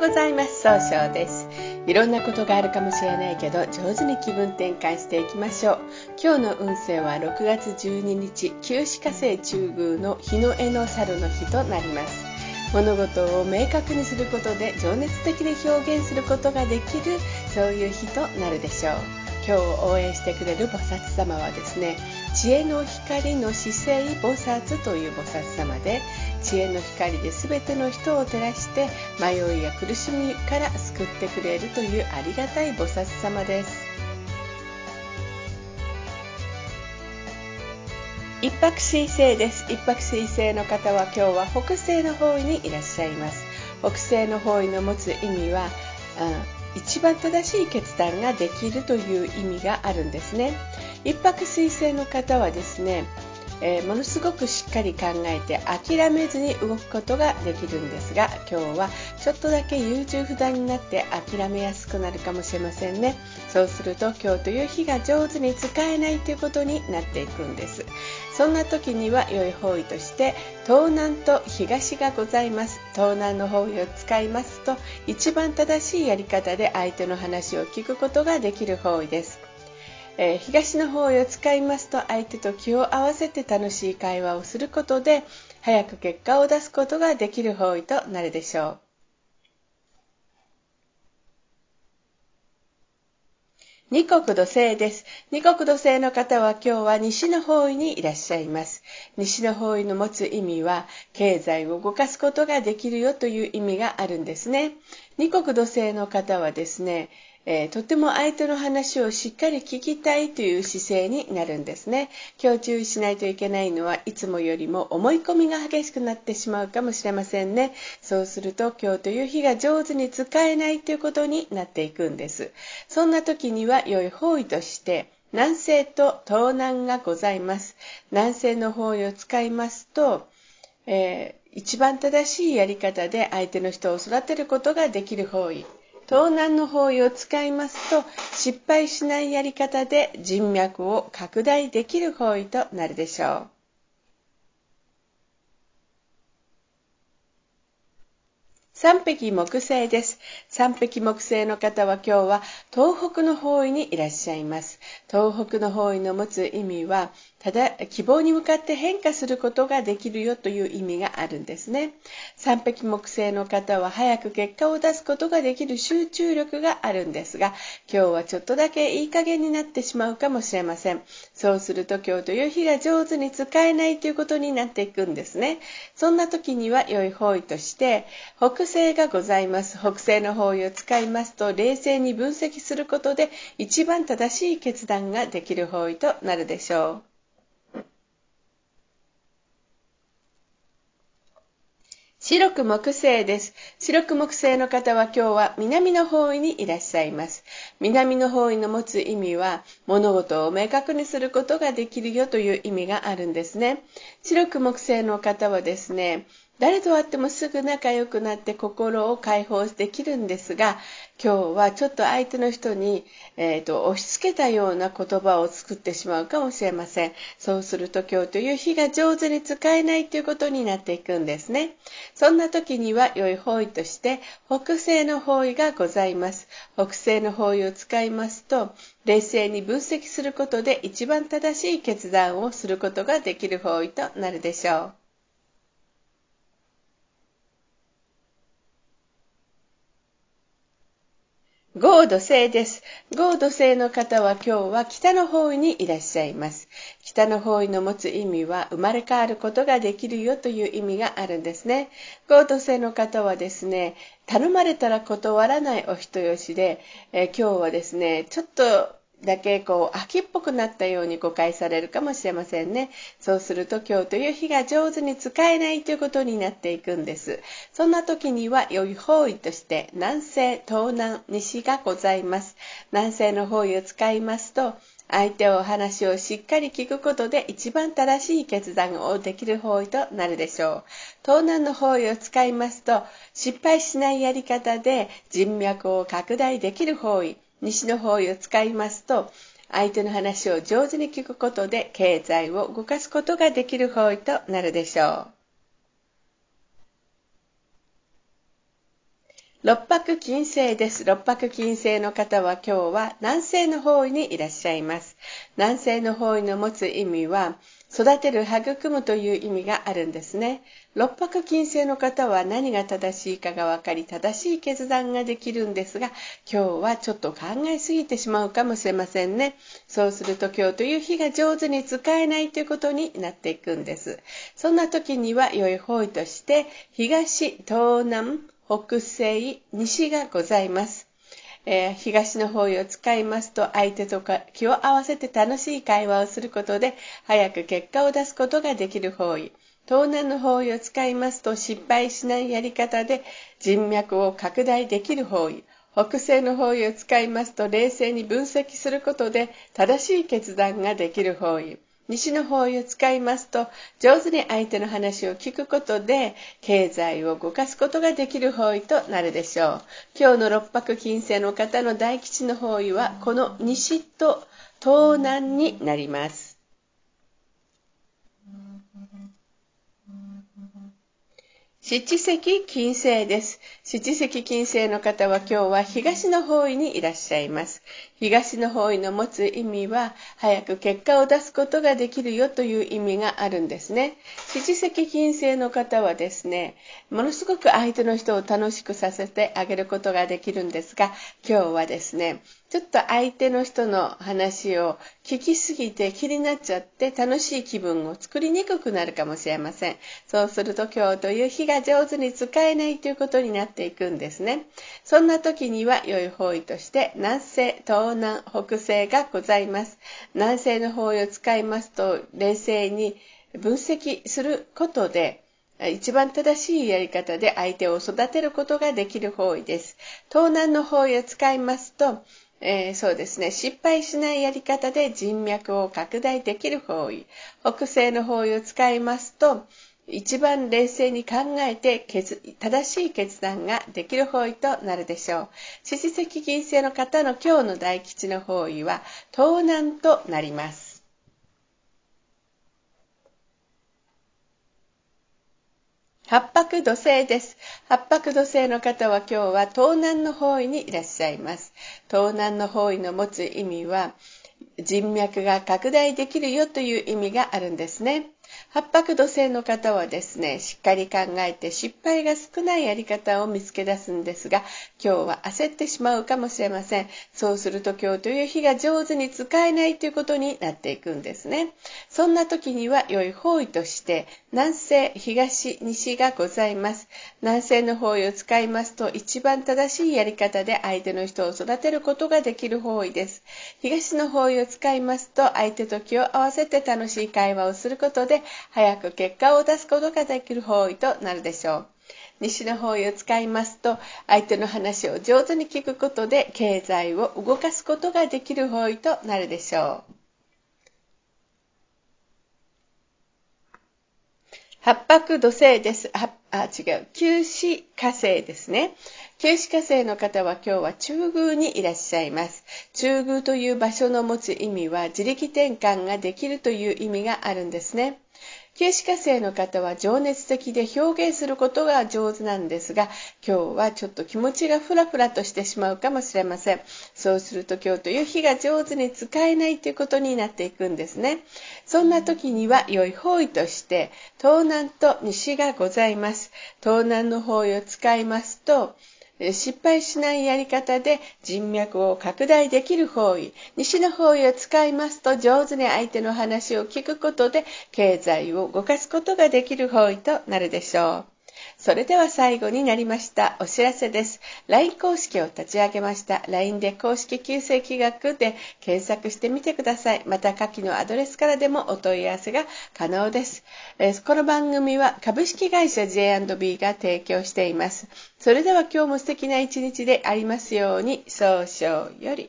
ございます。総称です。いろんなことがあるかもしれないけど上手に気分転換していきましょう。今日の運勢は6月12日旧歯科星中宮の日の絵の猿の日となります。物事を明確にすることで情熱的に表現することができるそういう日となるでしょう。今日応援してくれる菩薩様はですね知恵の光の姿勢菩薩という菩薩様で知恵の光で全ての人を照らして迷いや苦しみから救ってくれるというありがたい菩薩様です。一泊水星です。一泊水星の方は今日は北西の方位にいらっしゃいます。北西の方位の持つ意味は一番正しい決断ができるという意味があるんですね。一泊水星の方はですねえー、ものすごくしっかり考えて諦めずに動くことができるんですが今日はちょっとだけ優柔不断になって諦めやすくなるかもしれませんね。そうすると今日という日が上手に使えないということになっていくんです。そんな時には良い方位として東南と東がございます。東南の方位を使いますと一番正しいやり方で相手の話を聞くことができる方位です。えー、東の方位を使いますと相手と気を合わせて楽しい会話をすることで早く結果を出すことができる方位となるでしょう。二国土星です。二国土星の方は今日は西の方位にいらっしゃいます。西の方位の持つ意味は、経済を動かすことができるよという意味があるんですね。二国土星の方はですね、えー、とても相手の話をしっかり聞きたいという姿勢になるんですね。今日注意しないといけないのはいつもよりも思い込みが激しくなってしまうかもしれませんね。そうすると今日という日が上手に使えないということになっていくんです。そんな時には良い方位として南西と東南がございます。南西の方位を使いますと、えー、一番正しいやり方で相手の人を育てることができる方位。東南の方位を使いますと失敗しないやり方で人脈を拡大できる方位となるでしょう。三匹木星です。三匹木星の方は今日は東北の方位にいらっしゃいます。東北の方位の持つ意味は、ただ希望に向かって変化することができるよという意味があるんですね。三匹木星の方は早く結果を出すことができる集中力があるんですが、今日はちょっとだけいい加減になってしまうかもしれません。そうすると今日という日が上手に使えないということになっていくんですね。そんな時には良い方位として、北西がございます。北西の方位を使いますと、冷静に分析することで一番正しい決断ができる方位となるでしょう。白く木星です。白く木星の方は今日は南の方位にいらっしゃいます。南の方位の持つ意味は物事を明確にすることができるよという意味があるんですね。白く木星の方はですね、誰と会ってもすぐ仲良くなって心を解放できるんですが、今日はちょっと相手の人に、えーと、押し付けたような言葉を作ってしまうかもしれません。そうすると今日という日が上手に使えないということになっていくんですね。そんな時には良い方位として北西の方位がございます。北西の方位を使いますと、冷静に分析することで一番正しい決断をすることができる方位となるでしょう。合土星です。合土星の方は今日は北の方位にいらっしゃいます。北の方位の持つ意味は生まれ変わることができるよという意味があるんですね。合土星の方はですね、頼まれたら断らないお人よしで、え、今日はですね、ちょっとだけこう秋っぽくなったように誤解されるかもしれませんね。そうすると今日という日が上手に使えないということになっていくんです。そんな時には良い方位として南西、東南、西がございます。南西の方位を使いますと相手をお話をしっかり聞くことで一番正しい決断をできる方位となるでしょう。東南の方位を使いますと失敗しないやり方で人脈を拡大できる方位。西の方位を使いますと相手の話を上手に聞くことで経済を動かすことができる方位となるでしょう。六白金星です。六白金星の方は今日は南西の方位にいらっしゃいます。南西の方位の持つ意味は、育てる、育むという意味があるんですね。六白金星の方は何が正しいかが分かり、正しい決断ができるんですが、今日はちょっと考えすぎてしまうかもしれませんね。そうすると今日という日が上手に使えないということになっていくんです。そんな時には良い方位として、東、東南、北西、西がございます。えー、東の方位を使いますと相手とか気を合わせて楽しい会話をすることで早く結果を出すことができる方位。東南の方位を使いますと失敗しないやり方で人脈を拡大できる方位。北西の方位を使いますと冷静に分析することで正しい決断ができる方位。西の方位を使いますと上手に相手の話を聞くことで経済を動かすことができる方位となるでしょう今日の六白金星の方の大吉の方位はこの西と東南になります七石金星です。七石金星の方は今日は東の方位にいらっしゃいます。東の方位の持つ意味は早く結果を出すことができるよという意味があるんですね。七石金星の方はですね、ものすごく相手の人を楽しくさせてあげることができるんですが、今日はですね、ちょっと相手の人の話を聞きすぎて気になっちゃって楽しい気分を作りにくくなるかもしれません。そうすると今日という日が上手に使えないということになっていくんですね。そんな時には良い方位として南西、東東南、北西がございます。南西の方位を使いますと冷静に分析することで一番正しいやり方で相手を育てることができる方位です。東南の方位を使いますとえー、そうですね。失敗しないやり方で人脈を拡大できる方位。北西の方位を使いますと、一番冷静に考えて正しい決断ができる方位となるでしょう。獅子石金星の方の今日の大吉の方位は東南となります。八白土星です。八白土星の方は今日は東南の方位にいらっしゃいます。東南の方位の持つ意味は人脈が拡大できるよという意味があるんですね。八白土星の方はですね、しっかり考えて失敗が少ないやり方を見つけ出すんですが、今日は焦ってしまうかもしれません。そうすると今日という日が上手に使えないということになっていくんですね。そんな時には良い方位として、南西、東、西がございます。南西の方位を使いますと、一番正しいやり方で相手の人を育てることができる方位です。東の方位を使いますと、相手と気を合わせて楽しい会話をすることで、早く結果を出すことができる方位となるでしょう。西の方位を使いますと相手の話を上手に聞くことで経済を動かすことができる方位となるでしょう。八白土星です。あ、あ違う。九死火星ですね。九死火星の方は今日は中宮にいらっしゃいます。中宮という場所の持つ意味は自力転換ができるという意味があるんですね。形視火星の方は情熱的で表現することが上手なんですが、今日はちょっと気持ちがフラフラとしてしまうかもしれません。そうすると今日という日が上手に使えないということになっていくんですね。そんな時には良い方位として東南と西がございます。東南の方位を使いますと、失敗しないやり方で人脈を拡大できる方位、西の方位を使いますと上手に相手の話を聞くことで経済を動かすことができる方位となるでしょう。それでは最後になりましたお知らせです。LINE 公式を立ち上げました。LINE で公式旧正規学で検索してみてください。また下記のアドレスからでもお問い合わせが可能です。この番組は株式会社 J&B が提供しています。それでは今日も素敵な一日でありますように、早々より。